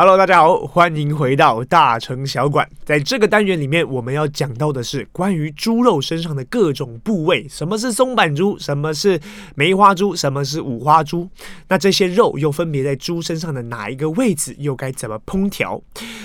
Hello，大家好，欢迎回到大城小馆。在这个单元里面，我们要讲到的是关于猪肉身上的各种部位。什么是松板猪？什么是梅花猪？什么是五花猪？那这些肉又分别在猪身上的哪一个位置？又该怎么烹调？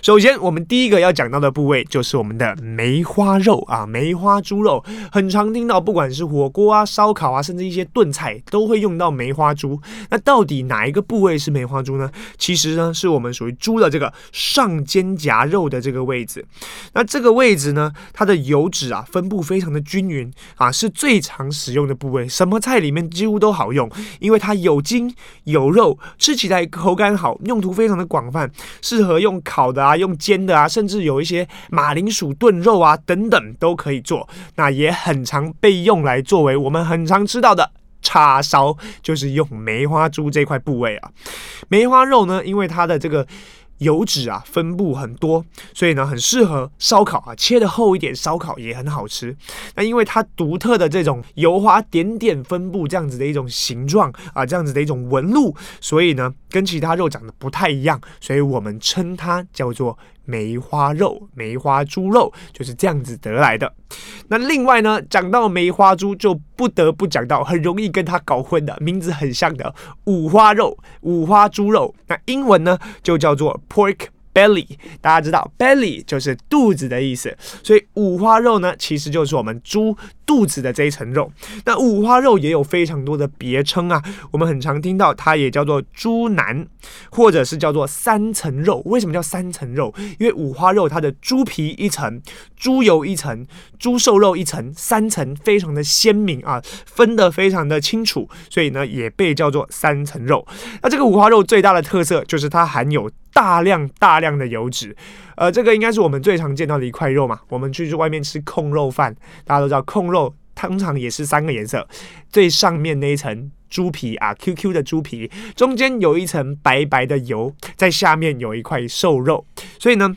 首先，我们第一个要讲到的部位就是我们的梅花肉啊，梅花猪肉。很常听到，不管是火锅啊、烧烤啊，甚至一些炖菜，都会用到梅花猪。那到底哪一个部位是梅花猪呢？其实呢，是我们属于猪的这个上肩胛肉的这个位置，那这个位置呢，它的油脂啊分布非常的均匀啊，是最常使用的部位。什么菜里面几乎都好用，因为它有筋有肉，吃起来口感好，用途非常的广泛，适合用烤的啊，用煎的啊，甚至有一些马铃薯炖肉啊等等都可以做。那也很常被用来作为我们很常吃到的。叉烧就是用梅花猪这块部位啊，梅花肉呢，因为它的这个油脂啊分布很多，所以呢很适合烧烤啊，切的厚一点，烧烤也很好吃。那因为它独特的这种油花点点分布这样子的一种形状啊，这样子的一种纹路，所以呢跟其他肉长得不太一样，所以我们称它叫做。梅花肉、梅花猪肉就是这样子得来的。那另外呢，讲到梅花猪，就不得不讲到很容易跟它搞混的名字很像的五花肉、五花猪肉。那英文呢，就叫做 pork belly。大家知道，belly 就是肚子的意思，所以五花肉呢，其实就是我们猪。肚子的这一层肉，那五花肉也有非常多的别称啊，我们很常听到它也叫做猪腩，或者是叫做三层肉。为什么叫三层肉？因为五花肉它的猪皮一层，猪油一层，猪瘦肉一层，三层非常的鲜明啊，分得非常的清楚，所以呢也被叫做三层肉。那这个五花肉最大的特色就是它含有大量大量的油脂，呃，这个应该是我们最常见到的一块肉嘛。我们去外面吃控肉饭，大家都知道控肉。通常也是三个颜色，最上面那一层猪皮啊，QQ 的猪皮，中间有一层白白的油，在下面有一块瘦肉，所以呢，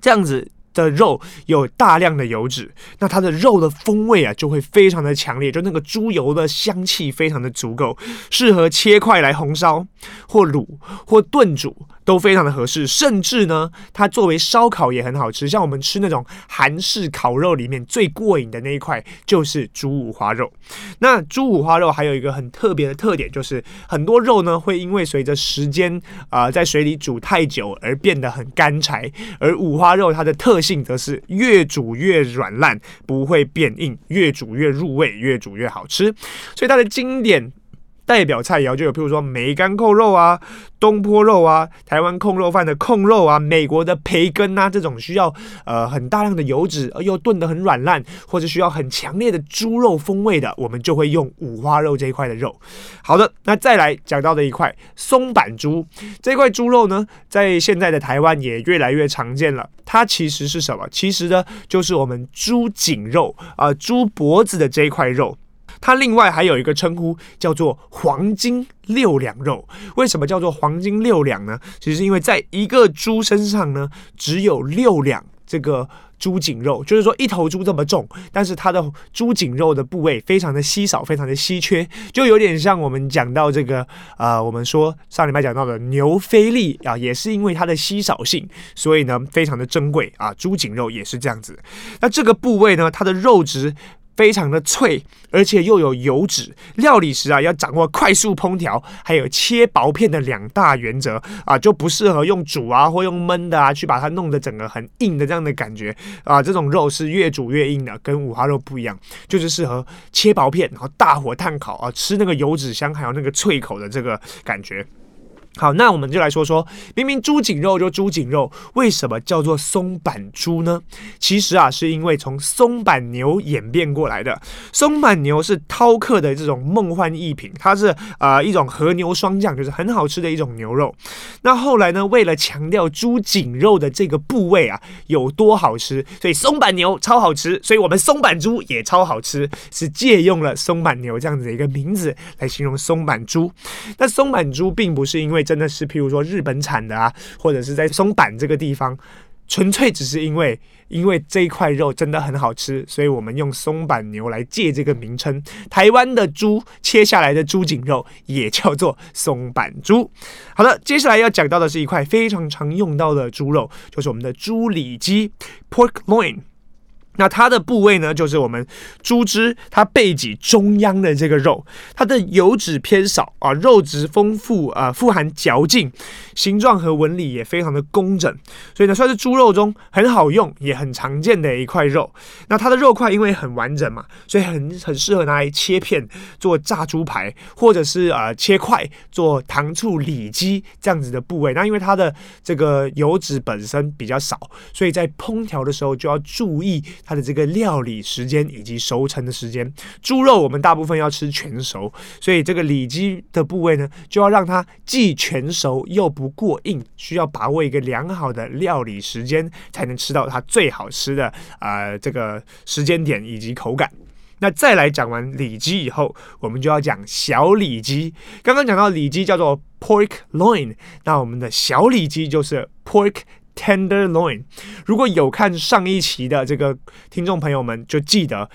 这样子。的肉有大量的油脂，那它的肉的风味啊就会非常的强烈，就那个猪油的香气非常的足够，适合切块来红烧或卤或炖煮都非常的合适，甚至呢，它作为烧烤也很好吃。像我们吃那种韩式烤肉里面最过瘾的那一块就是猪五花肉。那猪五花肉还有一个很特别的特点，就是很多肉呢会因为随着时间啊、在水里煮太久而变得很干柴，而五花肉它的特。性则是越煮越软烂，不会变硬，越煮越入味，越煮越好吃。所以它的经典代表菜肴就有，譬如说梅干扣肉啊、东坡肉啊、台湾控肉饭的控肉啊、美国的培根啊，这种需要呃很大量的油脂而又炖得很软烂，或者需要很强烈的猪肉风味的，我们就会用五花肉这一块的肉。好的，那再来讲到的一块松板猪，这块猪肉呢，在现在的台湾也越来越常见了。它其实是什么？其实呢，就是我们猪颈肉啊、猪脖子的这一块肉。它另外还有一个称呼叫做黄金六两肉。为什么叫做黄金六两呢？其实是因为在一个猪身上呢，只有六两这个猪颈肉，就是说一头猪这么重，但是它的猪颈肉的部位非常的稀少，非常的稀缺，就有点像我们讲到这个呃，我们说上礼拜讲到的牛菲力啊，也是因为它的稀少性，所以呢非常的珍贵啊。猪颈肉也是这样子。那这个部位呢，它的肉质。非常的脆，而且又有油脂。料理时啊，要掌握快速烹调，还有切薄片的两大原则啊，就不适合用煮啊或用焖的啊，去把它弄得整个很硬的这样的感觉啊。这种肉是越煮越硬的，跟五花肉不一样，就是适合切薄片，然后大火炭烤啊，吃那个油脂香，还有那个脆口的这个感觉。好，那我们就来说说，明明猪颈肉就猪颈肉，为什么叫做松板猪呢？其实啊，是因为从松板牛演变过来的。松板牛是饕客的这种梦幻一品，它是呃一种和牛霜降，就是很好吃的一种牛肉。那后来呢，为了强调猪颈肉的这个部位啊有多好吃，所以松板牛超好吃，所以我们松板猪也超好吃，是借用了松板牛这样子的一个名字来形容松板猪。那松板猪并不是因为真的是，譬如说日本产的啊，或者是在松阪这个地方纯粹只是因为，因为这一块肉真的很好吃，所以我们用松板牛来借这个名称。台湾的猪切下来的猪颈肉也叫做松板猪。好的，接下来要讲到的是一块非常常用到的猪肉，就是我们的猪里脊 （pork loin）。那它的部位呢，就是我们猪只它背脊中央的这个肉，它的油脂偏少啊，肉质丰富啊，富含嚼劲，形状和纹理也非常的工整，所以呢，算是猪肉中很好用也很常见的一块肉。那它的肉块因为很完整嘛，所以很很适合拿来切片做炸猪排，或者是呃切块做糖醋里脊这样子的部位。那因为它的这个油脂本身比较少，所以在烹调的时候就要注意。它的这个料理时间以及熟成的时间，猪肉我们大部分要吃全熟，所以这个里脊的部位呢，就要让它既全熟又不过硬，需要把握一个良好的料理时间，才能吃到它最好吃的呃这个时间点以及口感。那再来讲完里脊以后，我们就要讲小里脊。刚刚讲到里脊叫做 pork loin，那我们的小里脊就是 pork。Tenderloin，如果有看上一期的这个听众朋友们就记得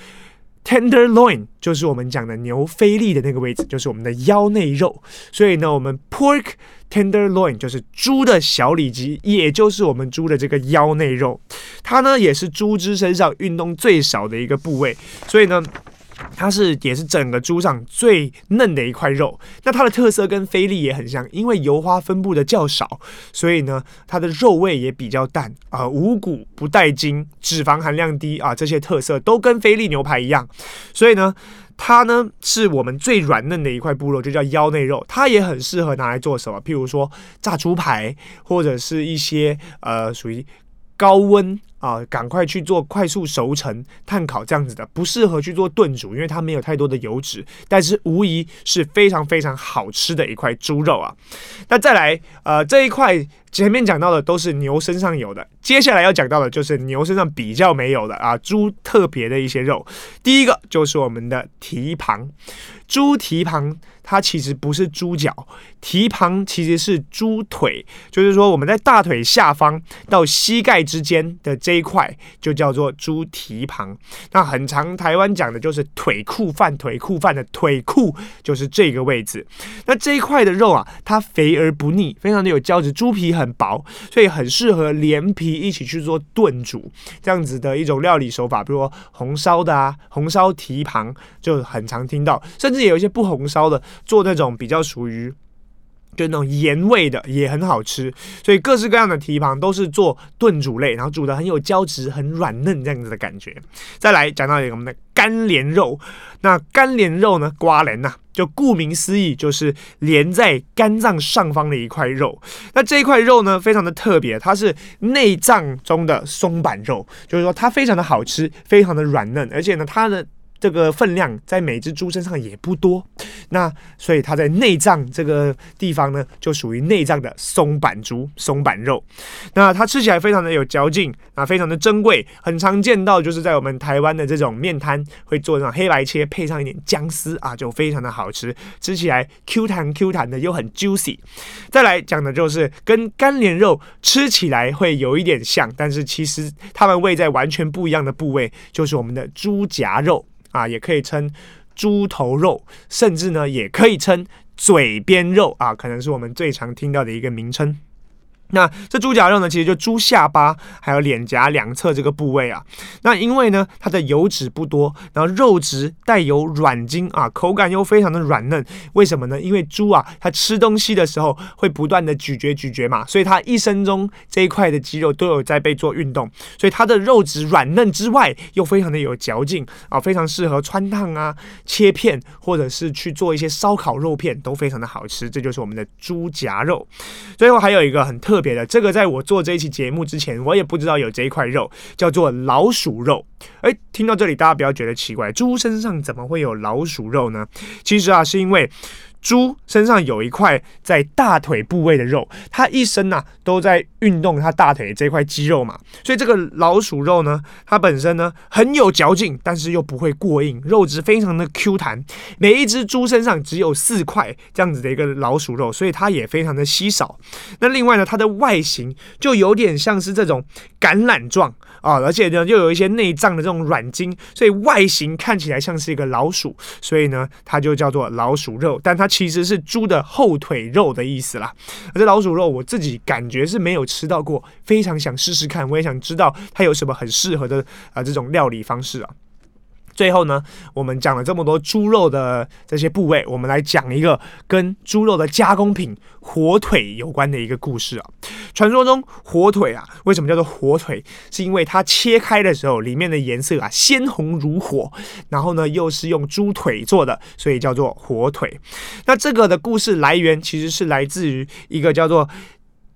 ，Tenderloin 就是我们讲的牛菲力的那个位置，就是我们的腰内肉。所以呢，我们 Pork Tenderloin 就是猪的小里脊，也就是我们猪的这个腰内肉。它呢也是猪只身上运动最少的一个部位，所以呢。它是也是整个猪上最嫩的一块肉，那它的特色跟菲力也很像，因为油花分布的较少，所以呢，它的肉味也比较淡啊、呃，无骨不带筋，脂肪含量低啊，这些特色都跟菲力牛排一样，所以呢，它呢是我们最软嫩的一块部肉，就叫腰内肉，它也很适合拿来做什么，譬如说炸猪排，或者是一些呃属于。高温啊，赶快去做快速熟成、碳烤这样子的，不适合去做炖煮，因为它没有太多的油脂。但是无疑是非常非常好吃的一块猪肉啊。那再来，呃，这一块前面讲到的都是牛身上有的，接下来要讲到的就是牛身上比较没有的啊，猪特别的一些肉。第一个就是我们的蹄膀，猪蹄膀。它其实不是猪脚，蹄膀其实是猪腿，就是说我们在大腿下方到膝盖之间的这一块就叫做猪蹄膀。那很长台湾讲的就是腿库饭，腿库饭的腿库就是这个位置。那这一块的肉啊，它肥而不腻，非常的有胶质，猪皮很很薄，所以很适合连皮一起去做炖煮这样子的一种料理手法。比如说红烧的啊，红烧蹄膀就很常听到，甚至有一些不红烧的。做那种比较属于就那种盐味的也很好吃，所以各式各样的蹄膀都是做炖煮类，然后煮得很有胶质、很软嫩这样子的感觉。再来讲到一个我们的肝连肉，那肝连肉呢，瓜连呐，就顾名思义就是连在肝脏上方的一块肉。那这一块肉呢，非常的特别，它是内脏中的松板肉，就是说它非常的好吃，非常的软嫩，而且呢，它的。这个分量在每只猪身上也不多，那所以它在内脏这个地方呢，就属于内脏的松板猪、松板肉。那它吃起来非常的有嚼劲啊，非常的珍贵，很常见到就是在我们台湾的这种面摊会做那种黑白切，配上一点姜丝啊，就非常的好吃，吃起来 Q 弹 Q 弹的又很 juicy。再来讲的就是跟干连肉吃起来会有一点像，但是其实它们位在完全不一样的部位，就是我们的猪夹肉。啊，也可以称猪头肉，甚至呢，也可以称嘴边肉啊，可能是我们最常听到的一个名称。那这猪颊肉呢，其实就猪下巴还有脸颊两侧这个部位啊。那因为呢，它的油脂不多，然后肉质带有软筋啊，口感又非常的软嫩。为什么呢？因为猪啊，它吃东西的时候会不断的咀嚼咀嚼嘛，所以它一生中这一块的肌肉都有在被做运动，所以它的肉质软嫩之外，又非常的有嚼劲啊，非常适合穿烫啊、切片，或者是去做一些烧烤肉片，都非常的好吃。这就是我们的猪夹肉。最后还有一个很特。别的这个，在我做这一期节目之前，我也不知道有这一块肉叫做老鼠肉。哎，听到这里，大家不要觉得奇怪，猪身上怎么会有老鼠肉呢？其实啊，是因为猪身上有一块在大腿部位的肉，它一生呐、啊、都在运动它大腿这块肌肉嘛，所以这个老鼠肉呢，它本身呢很有嚼劲，但是又不会过硬，肉质非常的 Q 弹。每一只猪身上只有四块这样子的一个老鼠肉，所以它也非常的稀少。那另外呢，它的外形就有点像是这种橄榄状啊，而且呢又有一些内脏的这种软筋，所以外形看起来像是一个老鼠，所以呢它就叫做老鼠肉，但它。其实是猪的后腿肉的意思啦，而这老鼠肉我自己感觉是没有吃到过，非常想试试看，我也想知道它有什么很适合的啊、这种料理方式啊。最后呢，我们讲了这么多猪肉的这些部位，我们来讲一个跟猪肉的加工品火腿有关的一个故事啊。传说中火腿啊，为什么叫做火腿？是因为它切开的时候，里面的颜色啊鲜红如火，然后呢又是用猪腿做的，所以叫做火腿。那这个的故事来源其实是来自于一个叫做。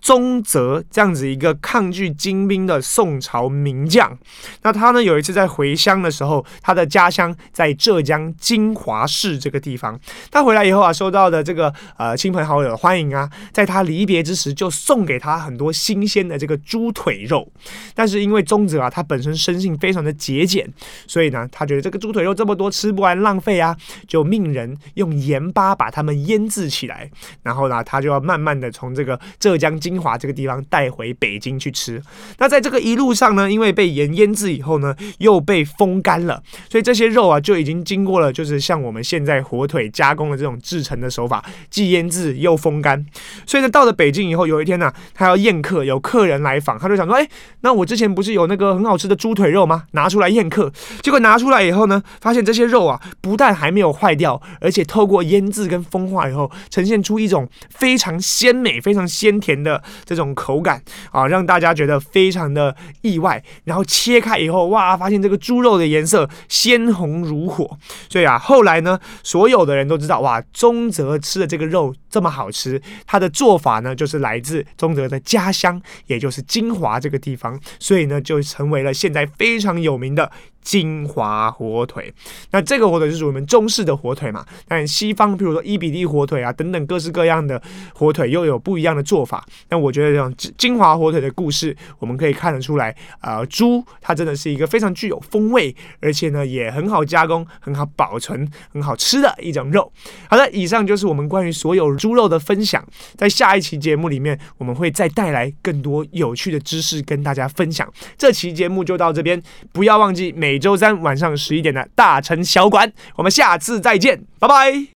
宗泽这样子一个抗拒金兵的宋朝名将，那他呢有一次在回乡的时候，他的家乡在浙江金华市这个地方。他回来以后啊，受到的这个呃亲朋好友的欢迎啊，在他离别之时就送给他很多新鲜的这个猪腿肉。但是因为宗泽啊，他本身生性非常的节俭，所以呢，他觉得这个猪腿肉这么多吃不完浪费啊，就命人用盐巴把它们腌制起来。然后呢，他就要慢慢的从这个浙江。金华这个地方带回北京去吃，那在这个一路上呢，因为被盐腌制以后呢，又被风干了，所以这些肉啊就已经经过了，就是像我们现在火腿加工的这种制成的手法，既腌制又风干。所以呢，到了北京以后，有一天呢、他要宴客，有客人来访，他就想说，哎，那我之前不是有那个很好吃的猪腿肉吗？拿出来宴客。结果拿出来以后呢，发现这些肉啊，不但还没有坏掉，而且透过腌制跟风化以后，呈现出一种非常鲜美、非常鲜甜的。这种口感啊，让大家觉得非常的意外。然后切开以后，哇，发现这个猪肉的颜色鲜红如火。所以啊，后来呢，所有的人都知道，哇，宗泽吃的这个肉这么好吃。他的做法呢，就是来自宗泽的家乡，也就是金华这个地方。所以呢，就成为了现在非常有名的。金华火腿，那这个火腿就是我们中式的火腿嘛？但西方，比如说伊比利火腿啊等等各式各样的火腿，又有不一样的做法。那我觉得这种金华火腿的故事，我们可以看得出来，呃，猪它真的是一个非常具有风味，而且呢也很好加工、很好保存、很好吃的一种肉。好的，以上就是我们关于所有猪肉的分享。在下一期节目里面，我们会再带来更多有趣的知识跟大家分享。这期节目就到这边，不要忘记每。每周三晚上十一点的大城小馆，我们下次再见，拜拜。